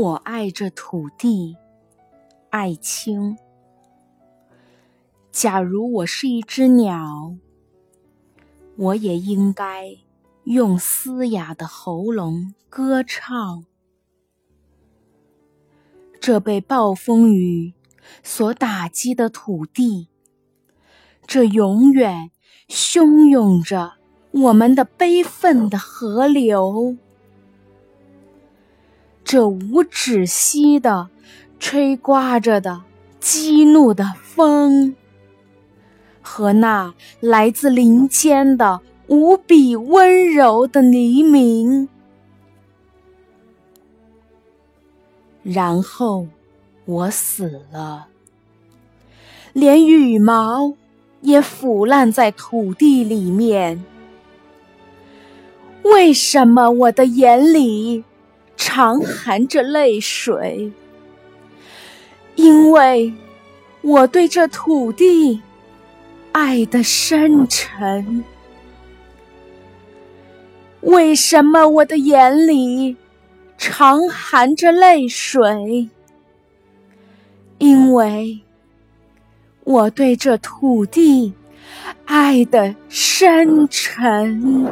我爱这土地，爱青。假如我是一只鸟，我也应该用嘶哑的喉咙歌唱。这被暴风雨所打击的土地，这永远汹涌着我们的悲愤的河流。这无止息的吹刮着的激怒的风，和那来自林间的无比温柔的黎明，然后我死了，连羽毛也腐烂在土地里面。为什么我的眼里？常含着泪水，因为我对这土地爱的深沉。为什么我的眼里常含着泪水？因为我对这土地爱的深沉。